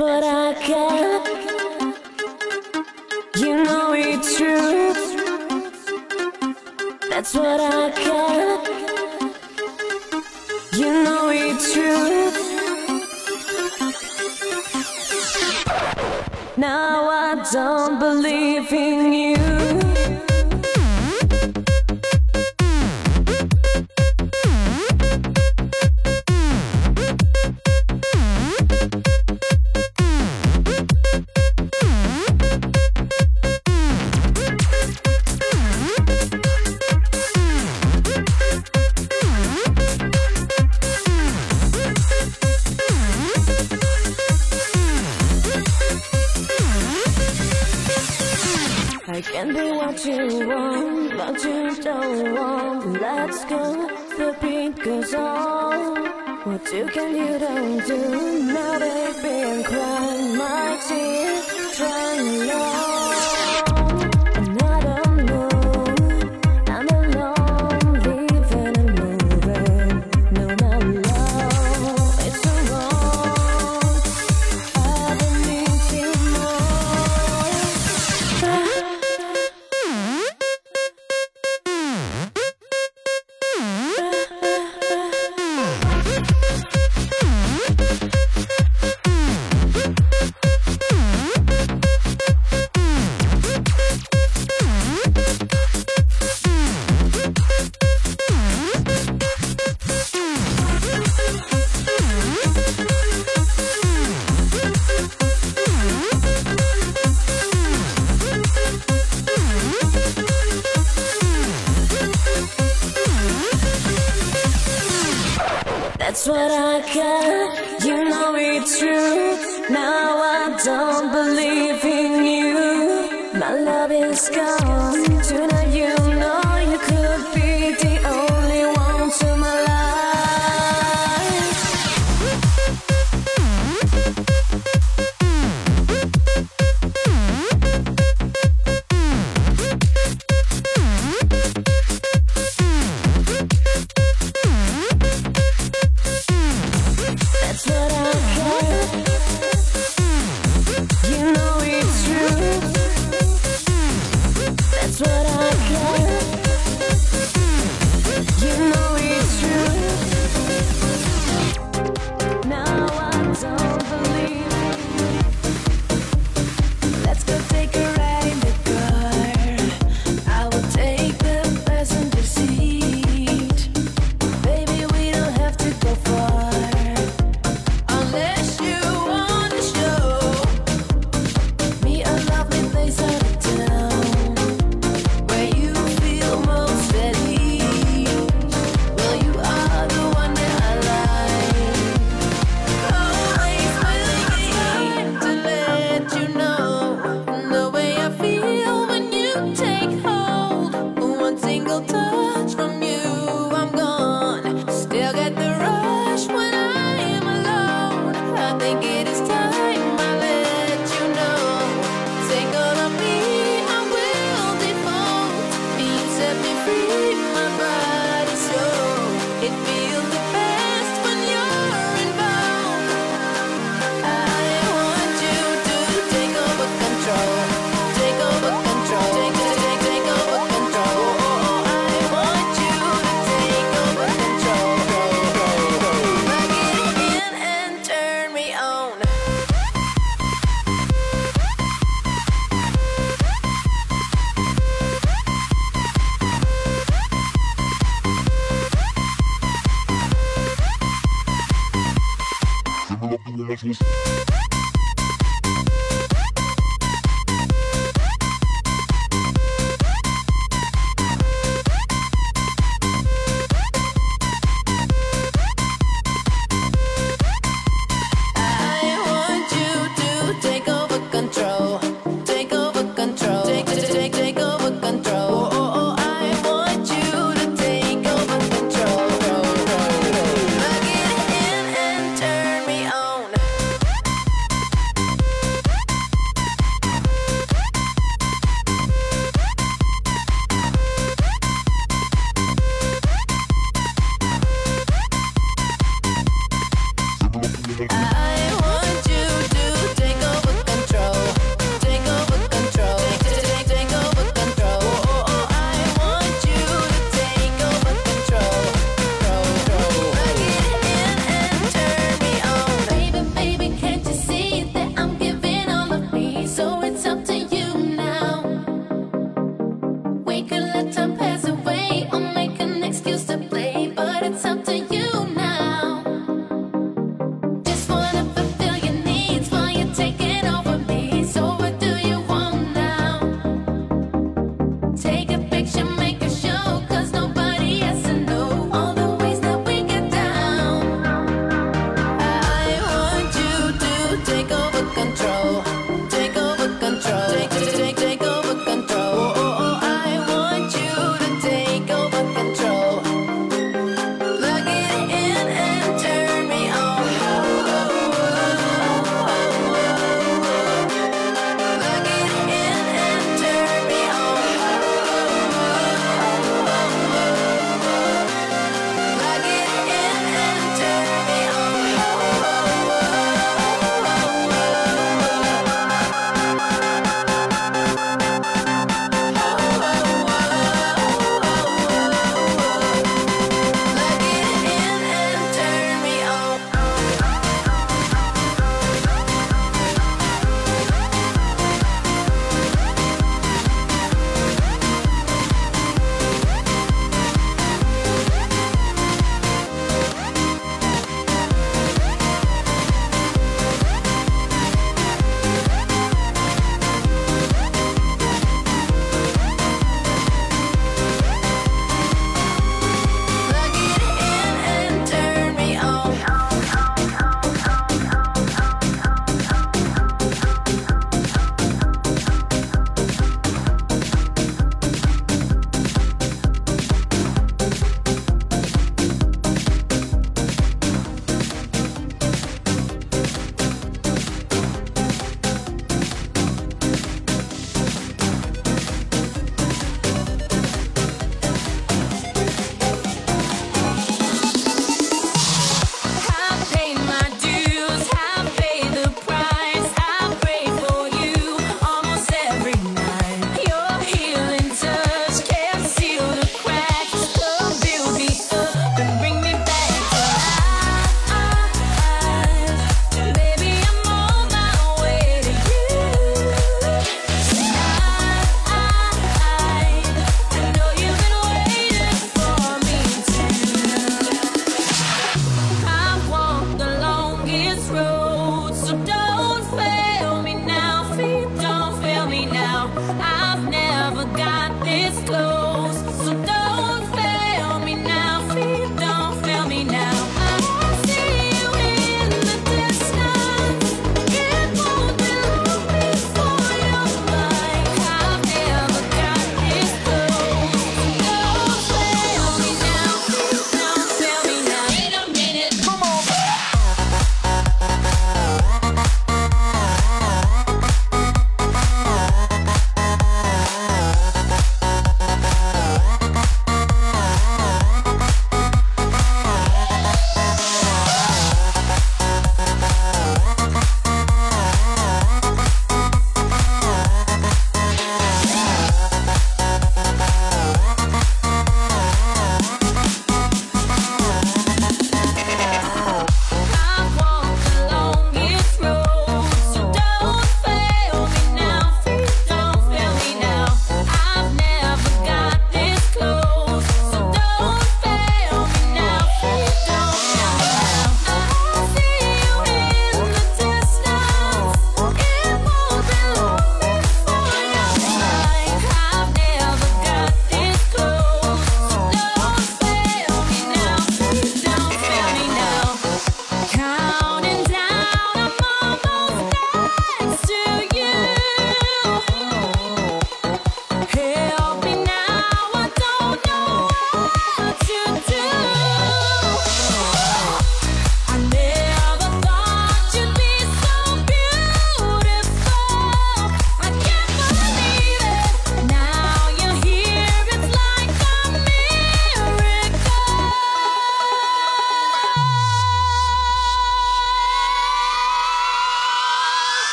What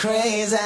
crazy.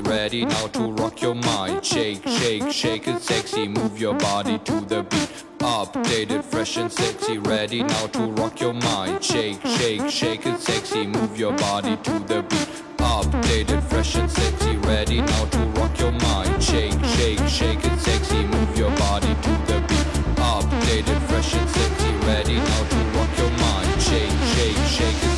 ready now to rock your mind. Shake, shake, shake it sexy. Move your body to the beat. Updated, fresh and sexy. Ready now to rock your mind. Shake, shake, shake it sexy. Move your body to the beat. Updated, fresh and sexy. Ready now to rock your mind. Shake, shake, shake it sexy. Move your body to the beat. Updated, fresh and sexy. Ready now to rock your mind. Shake, shake, shake it.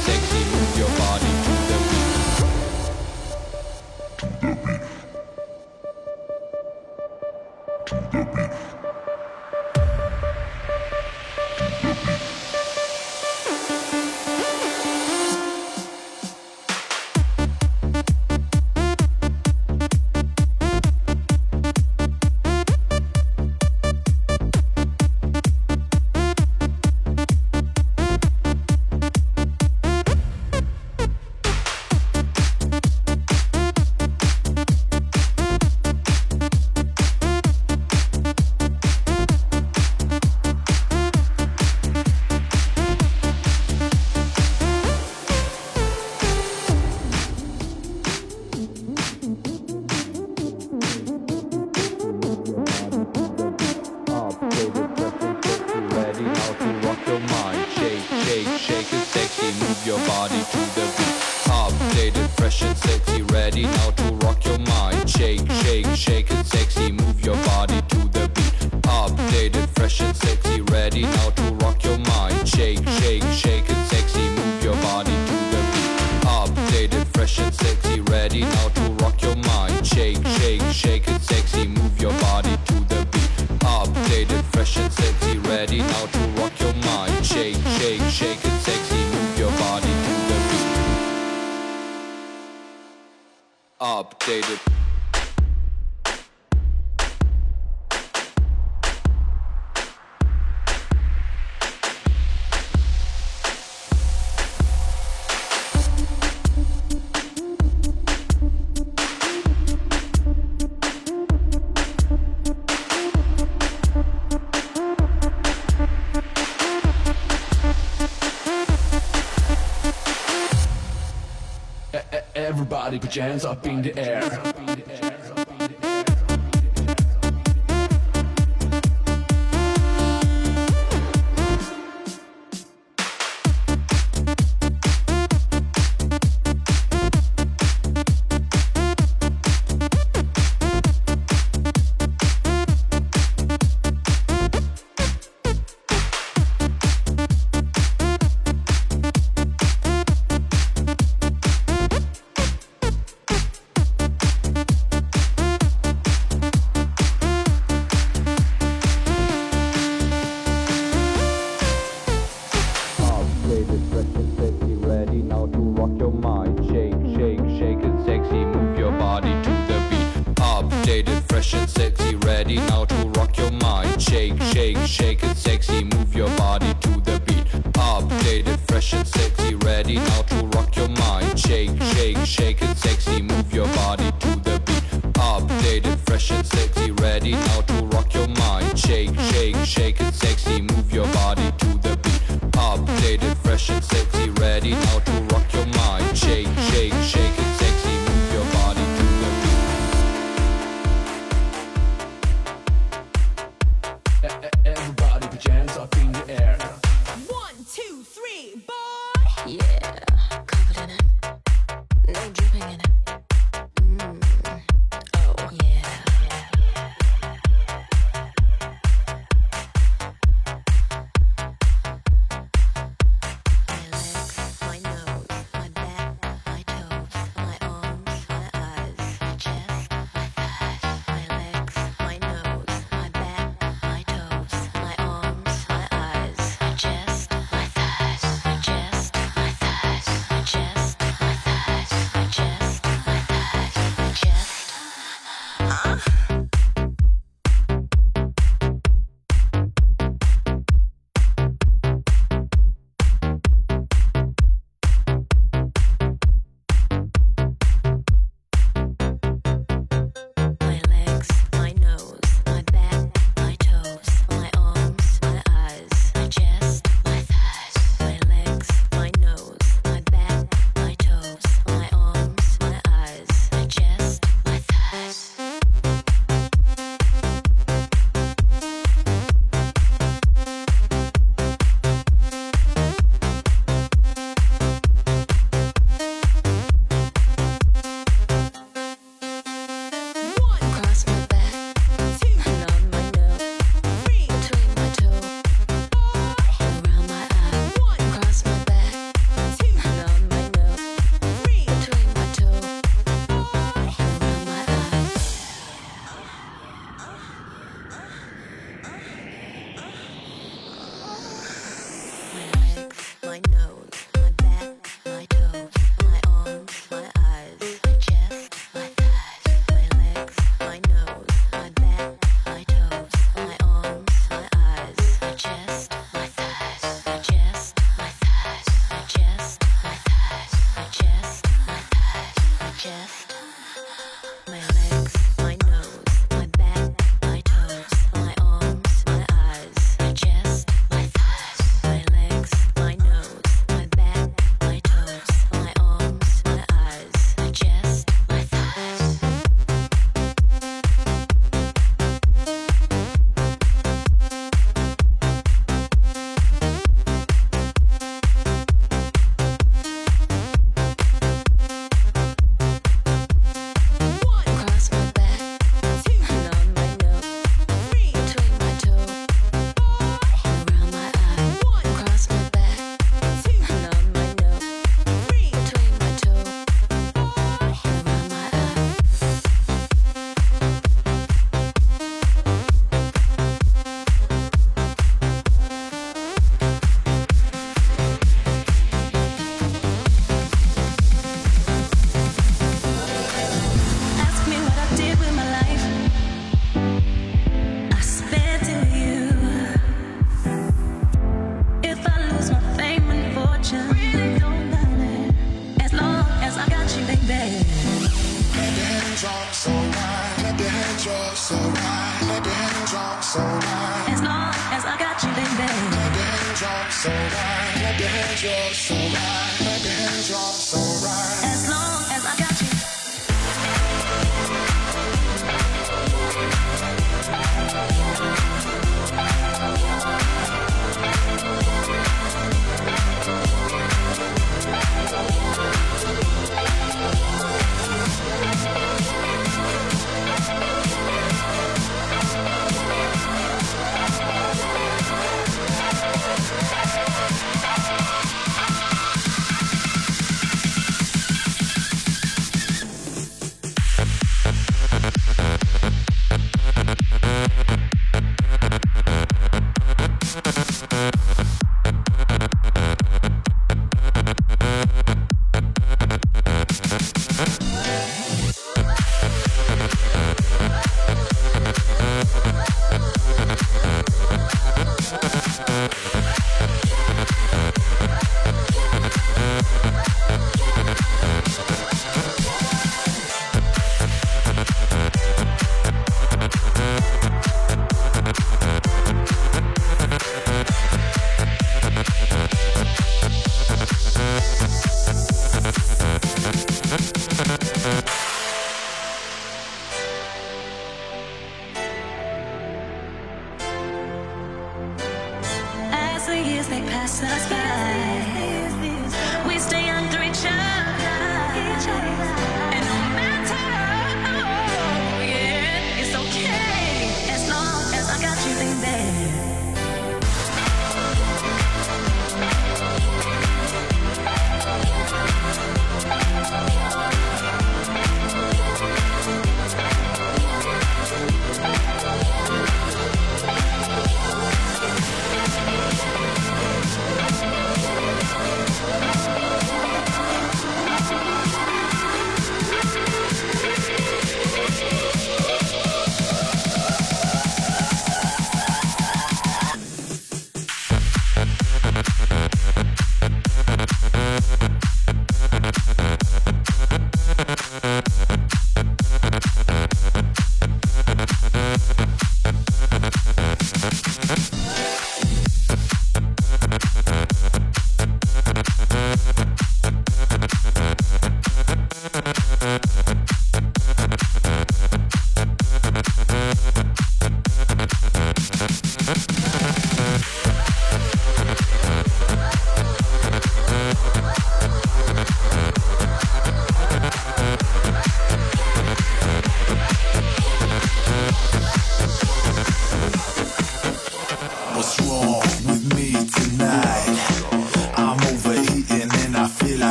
Hands up in the air.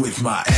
With my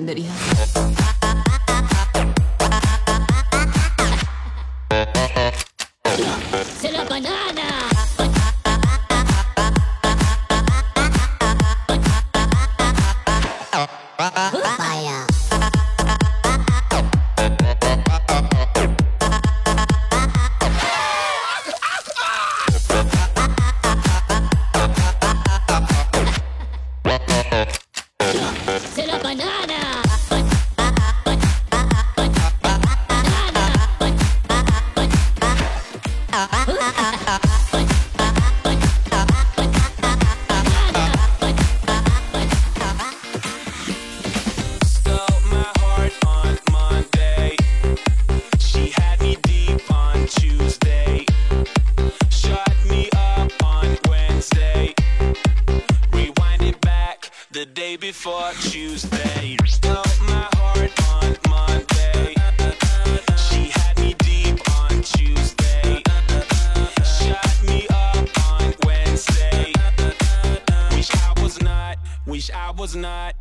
no se day before Tuesday. Blow my heart on Monday. She had me deep on Tuesday. Shut me up on Wednesday. Wish I was not, wish I was not.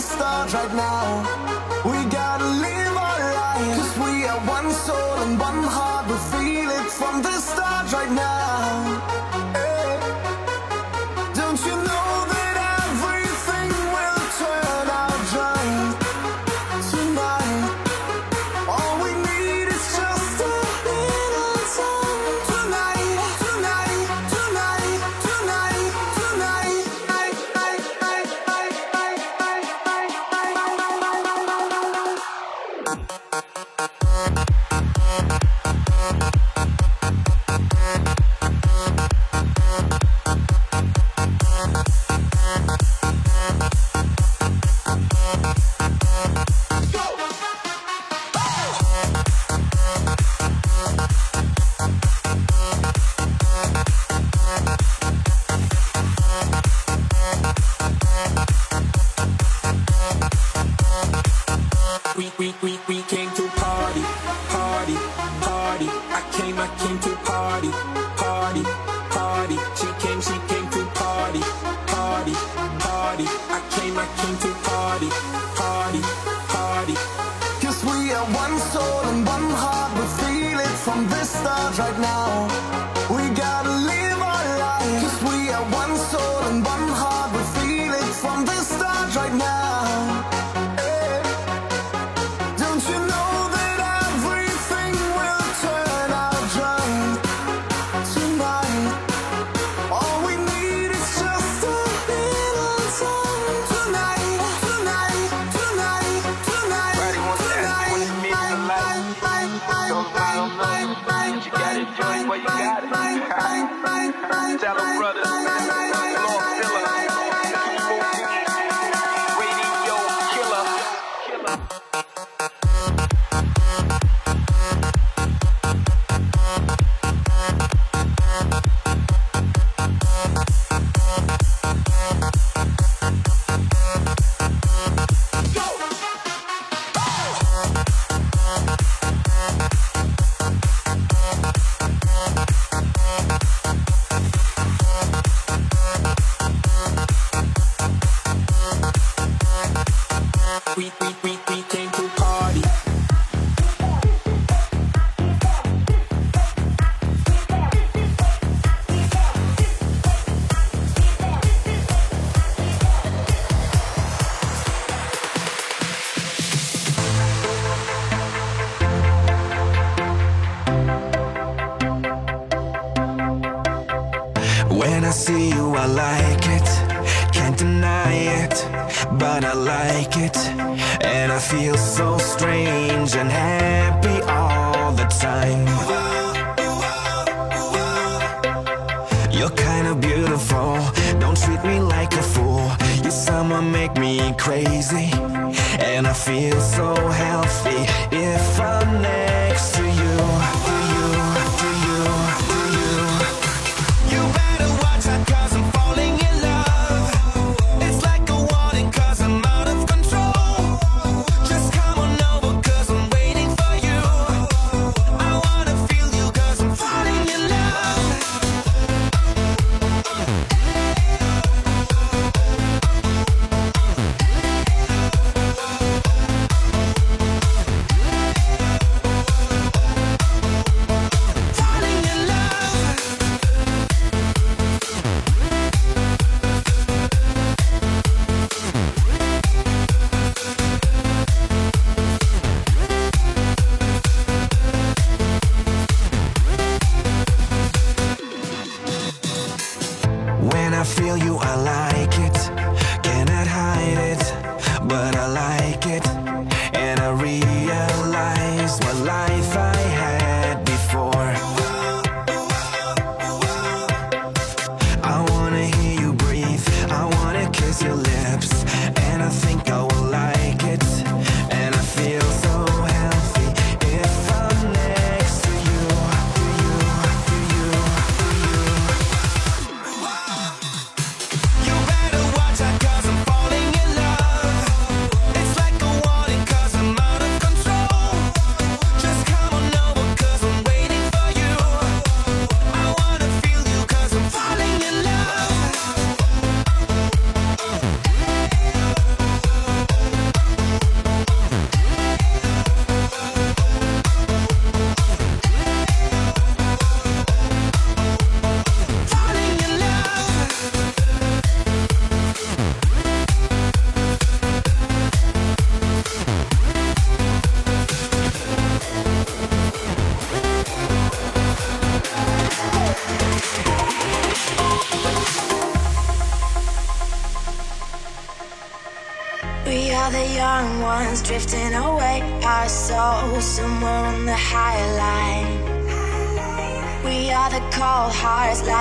Start right now.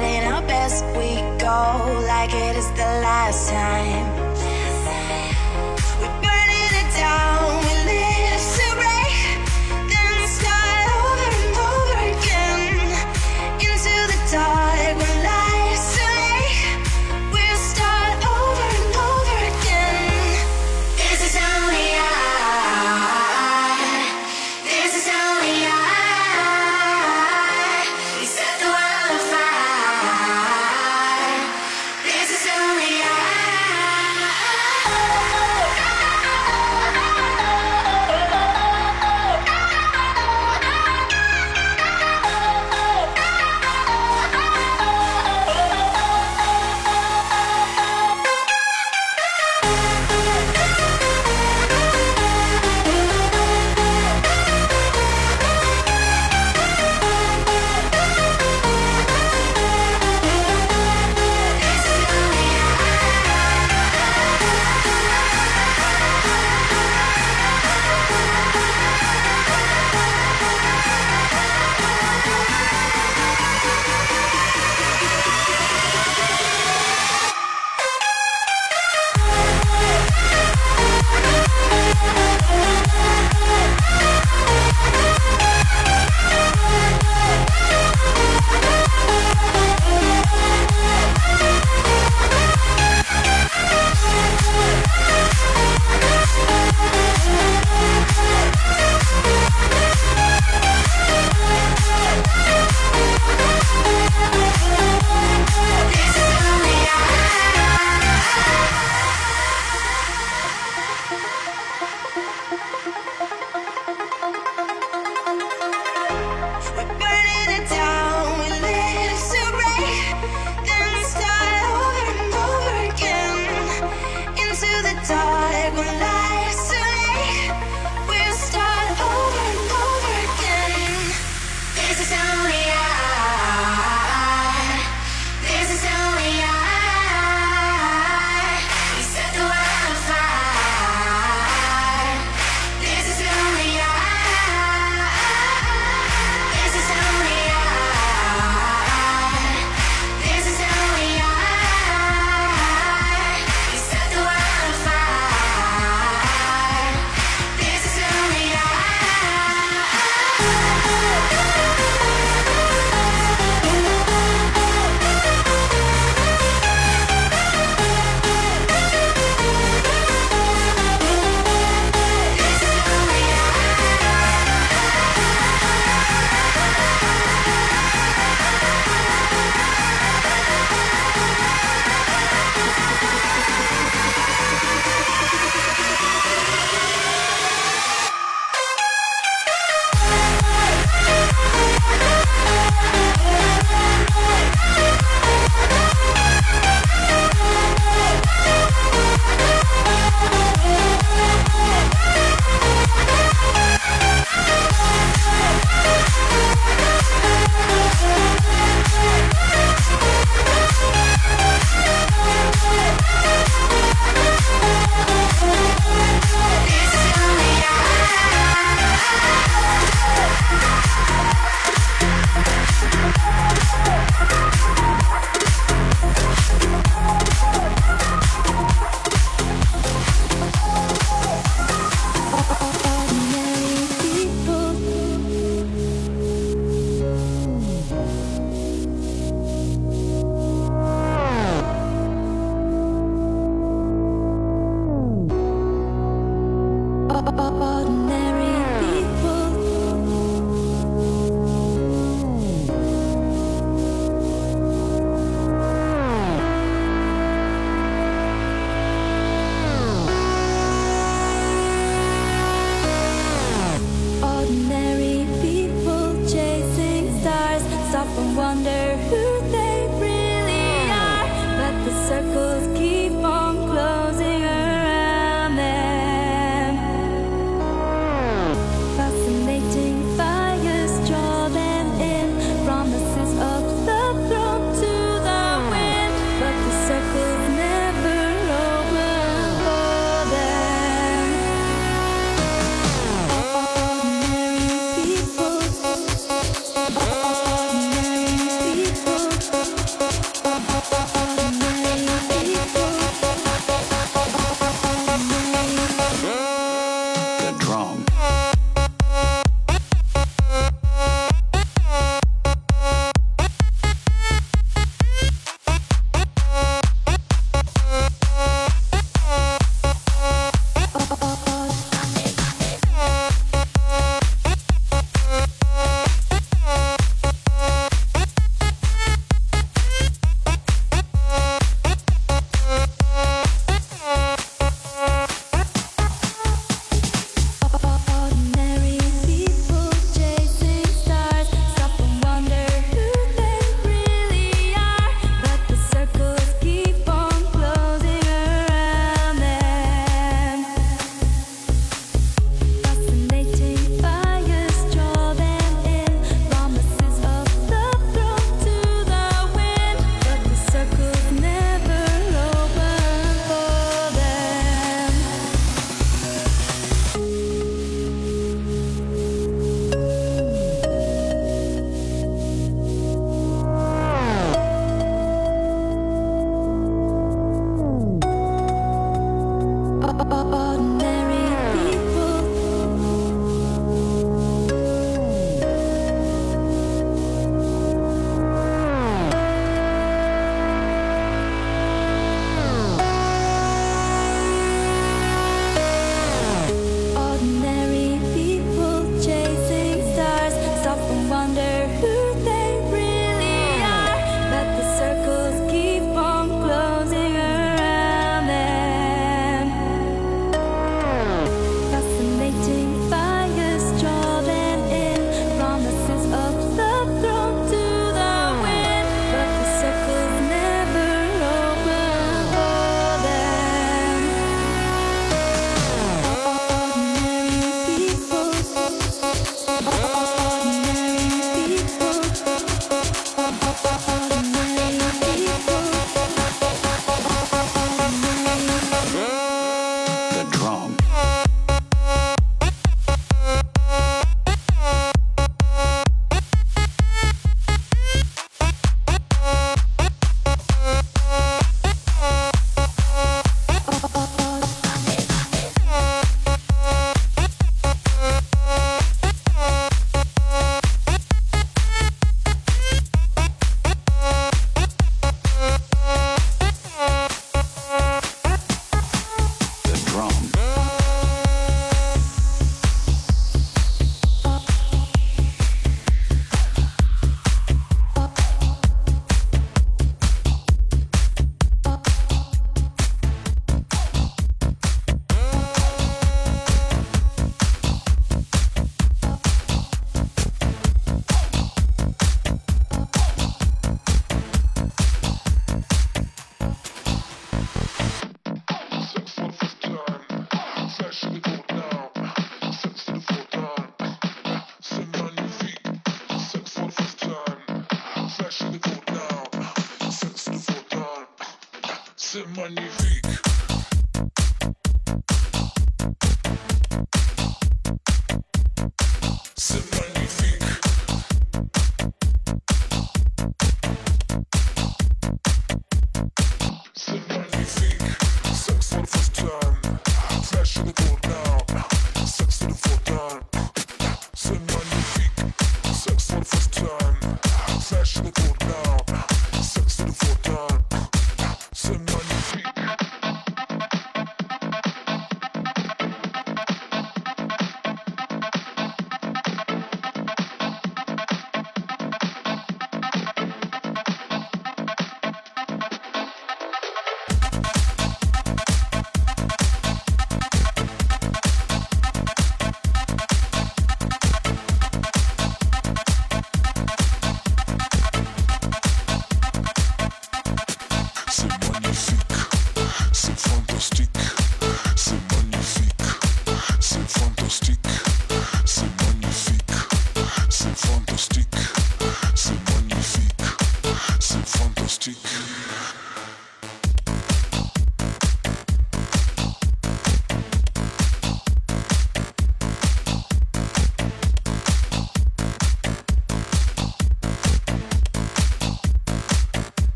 riding our best we go, like it is the last time.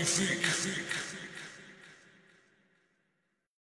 Magnifique.